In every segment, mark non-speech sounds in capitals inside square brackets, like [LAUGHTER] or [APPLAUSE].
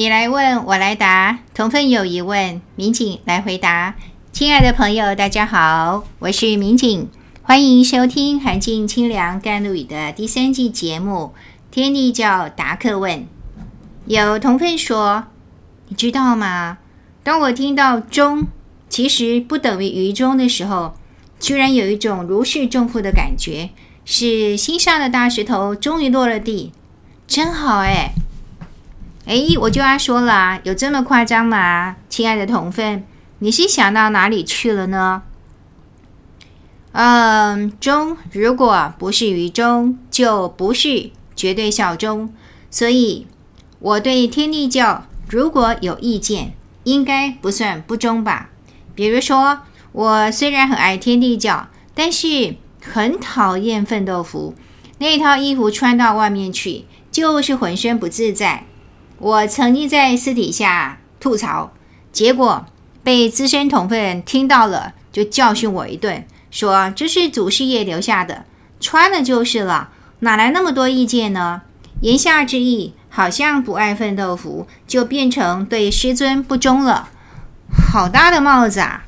你来问我来答，同分有疑问，民警来回答。亲爱的朋友，大家好，我是民警，欢迎收听《寒静清凉甘露语》的第三季节目《天地教答客问》。有同分说：“你知道吗？当我听到‘终’其实不等于于终的时候，居然有一种如释重负的感觉，是心上的大石头终于落了地，真好哎。”哎，我就要说了，有这么夸张吗？亲爱的同分，你是想到哪里去了呢？嗯，终如果不是于终，就不是绝对效忠。所以，我对天地教如果有意见，应该不算不忠吧？比如说，我虽然很爱天地教，但是很讨厌奋斗服那套衣服，穿到外面去就是浑身不自在。我曾经在私底下吐槽，结果被资深同奋听到了，就教训我一顿，说这是祖师爷留下的，穿了就是了，哪来那么多意见呢？言下之意，好像不爱奋斗服就变成对师尊不忠了，好大的帽子啊！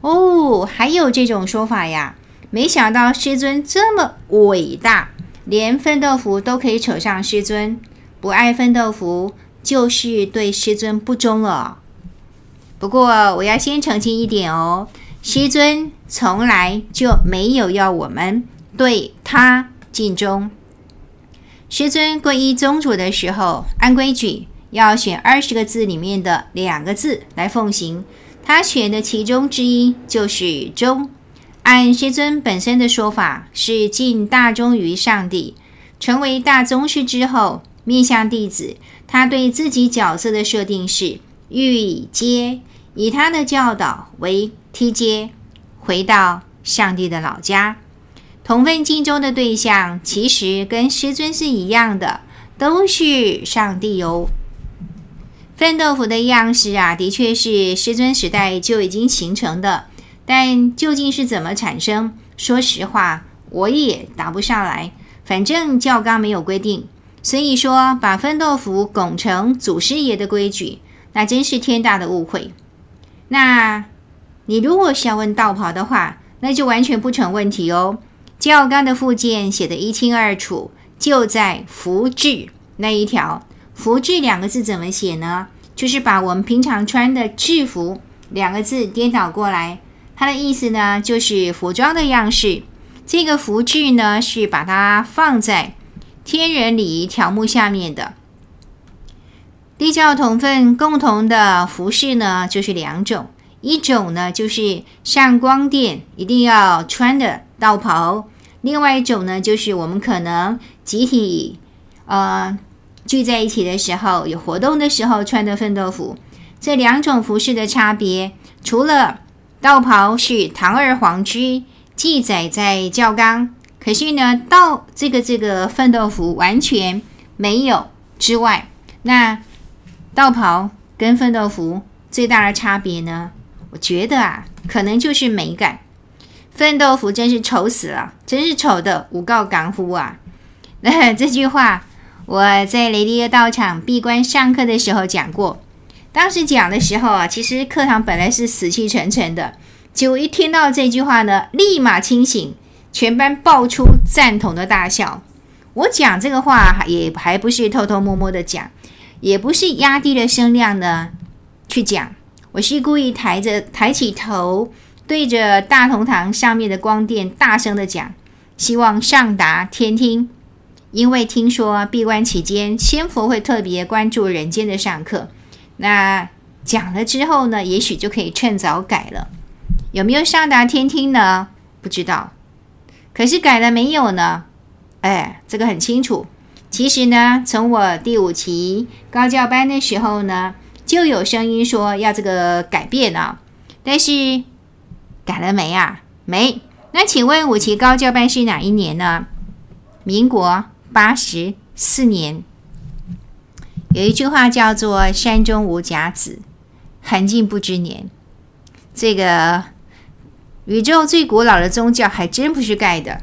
哦，还有这种说法呀？没想到师尊这么伟大，连奋斗服都可以扯上师尊。不爱奋斗服，就是对师尊不忠了。不过，我要先澄清一点哦，师尊从来就没有要我们对他尽忠。师尊皈依宗主的时候，按规矩要选二十个字里面的两个字来奉行，他选的其中之一就是“忠”。按师尊本身的说法，是尽大忠于上帝。成为大宗师之后。面向弟子，他对自己角色的设定是欲阶，以他的教导为梯阶，回到上帝的老家。同奋尽忠的对象其实跟师尊是一样的，都是上帝哦。奋斗服的样式啊，的确是师尊时代就已经形成的，但究竟是怎么产生？说实话，我也答不上来。反正教纲没有规定。所以说，把奋斗服拱成祖师爷的规矩，那真是天大的误会。那你如果是要问道袍的话，那就完全不成问题哦。教纲的附件写得一清二楚，就在服制那一条。服制两个字怎么写呢？就是把我们平常穿的制服两个字颠倒过来，它的意思呢，就是服装的样式。这个服制呢，是把它放在。天人礼仪条目下面的地教同奋共同的服饰呢，就是两种，一种呢就是上光殿一定要穿的道袍，另外一种呢就是我们可能集体呃聚在一起的时候，有活动的时候穿的奋斗服。这两种服饰的差别，除了道袍是堂而皇之记载在教纲。可是呢，到这个这个奋斗服完全没有之外，那道袍跟奋斗服最大的差别呢？我觉得啊，可能就是美感。奋斗服真是丑死了，真是丑的无告港夫啊！那 [LAUGHS] 这句话我在雷迪亚道场闭关上课的时候讲过。当时讲的时候啊，其实课堂本来是死气沉沉的，结果一听到这句话呢，立马清醒。全班爆出赞同的大笑。我讲这个话也还不是偷偷摸摸的讲，也不是压低了声量的去讲，我是故意抬着抬起头，对着大同堂上面的光电大声的讲，希望上达天听。因为听说闭关期间，仙佛会特别关注人间的上课，那讲了之后呢，也许就可以趁早改了。有没有上达天听呢？不知道。可是改了没有呢？哎，这个很清楚。其实呢，从我第五期高教班的时候呢，就有声音说要这个改变啊。但是改了没啊？没。那请问五期高教班是哪一年呢？民国八十四年。有一句话叫做“山中无甲子，寒尽不知年”。这个。宇宙最古老的宗教还真不是盖的。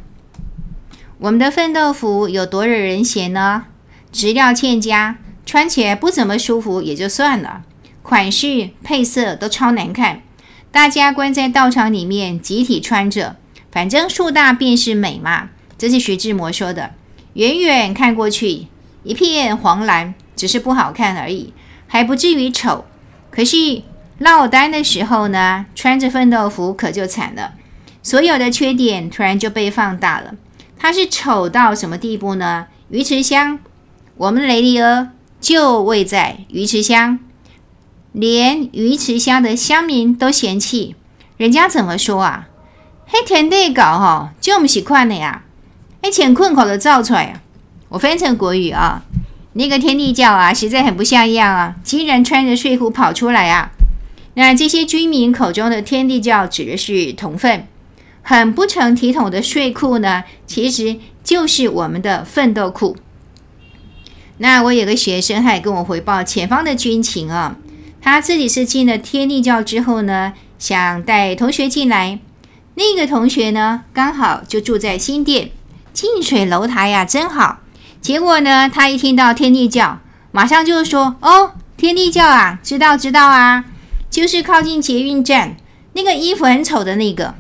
我们的奋斗服有多惹人嫌呢？质料欠佳，穿起来不怎么舒服也就算了，款式配色都超难看。大家关在道场里面集体穿着，反正树大便是美嘛。这是徐志摩说的。远远看过去，一片黄蓝，只是不好看而已，还不至于丑。可是落单的时候呢，穿着奋斗服可就惨了，所有的缺点突然就被放大了。它是丑到什么地步呢？鱼池乡，我们雷迪儿就位在鱼池乡，连鱼池乡的乡民都嫌弃，人家怎么说啊？黑田地搞哈，就不习惯了呀。哎，乾困口的造出来啊！我翻成国语啊，那个天地教啊，实在很不像样啊，竟然穿着睡裤跑出来啊！那这些居民口中的天地教指的是铜粪，很不成体统的睡裤呢，其实就是我们的奋斗裤。那我有个学生，他也跟我回报前方的军情啊，他自己是进了天地教之后呢，想带同学进来，那个同学呢，刚好就住在新店。近水楼台呀，真好。结果呢，他一听到天地教，马上就说：“哦，天地教啊，知道知道啊，就是靠近捷运站那个衣服很丑的那个。”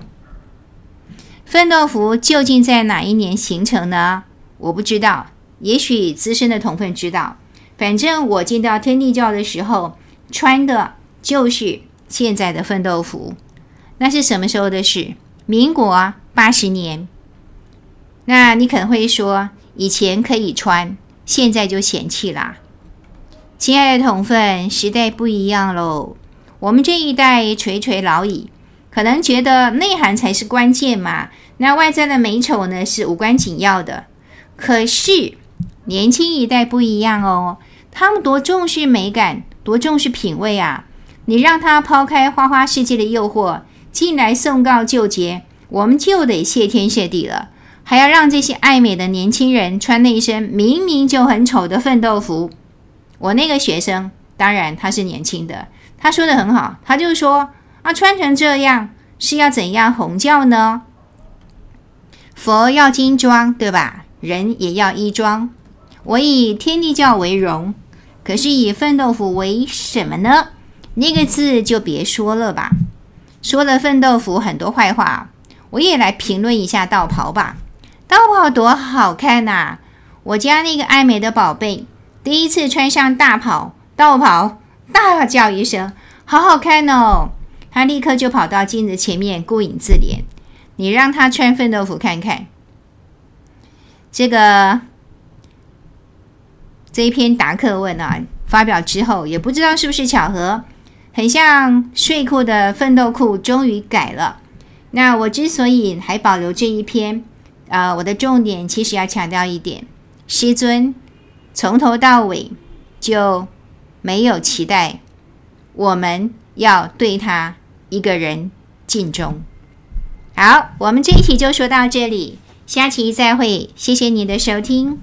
奋斗服究竟在哪一年形成呢？我不知道，也许资深的同奋知道。反正我进到天地教的时候，穿的就是现在的奋斗服。那是什么时候的事？民国八十年。那你可能会说，以前可以穿，现在就嫌弃啦。亲爱的同奋，时代不一样喽。我们这一代垂垂老矣，可能觉得内涵才是关键嘛。那外在的美丑呢，是无关紧要的。可是年轻一代不一样哦，他们多重视美感，多重视品味啊！你让他抛开花花世界的诱惑，进来送告就结，我们就得谢天谢地了。还要让这些爱美的年轻人穿那一身明明就很丑的奋斗服。我那个学生，当然他是年轻的，他说的很好，他就说啊，穿成这样是要怎样弘教呢？佛要金装，对吧？人也要衣装。我以天地教为荣，可是以奋斗服为什么呢？那个字就别说了吧。说了奋斗服很多坏话，我也来评论一下道袍吧。道袍多好看呐、我家那个爱美的宝贝，第一次穿上大袍道袍，大叫一声：“好好看哦！”他立刻就跑到镜子前面顾影自怜。你让他穿奋斗服看看。这个这一篇答客问啊，发表之后也不知道是不是巧合，很像睡裤的奋斗裤终于改了。那我之所以还保留这一篇。啊、呃，我的重点其实要强调一点，师尊从头到尾就没有期待我们要对他一个人尽忠。好，我们这一题就说到这里，下期再会，谢谢你的收听。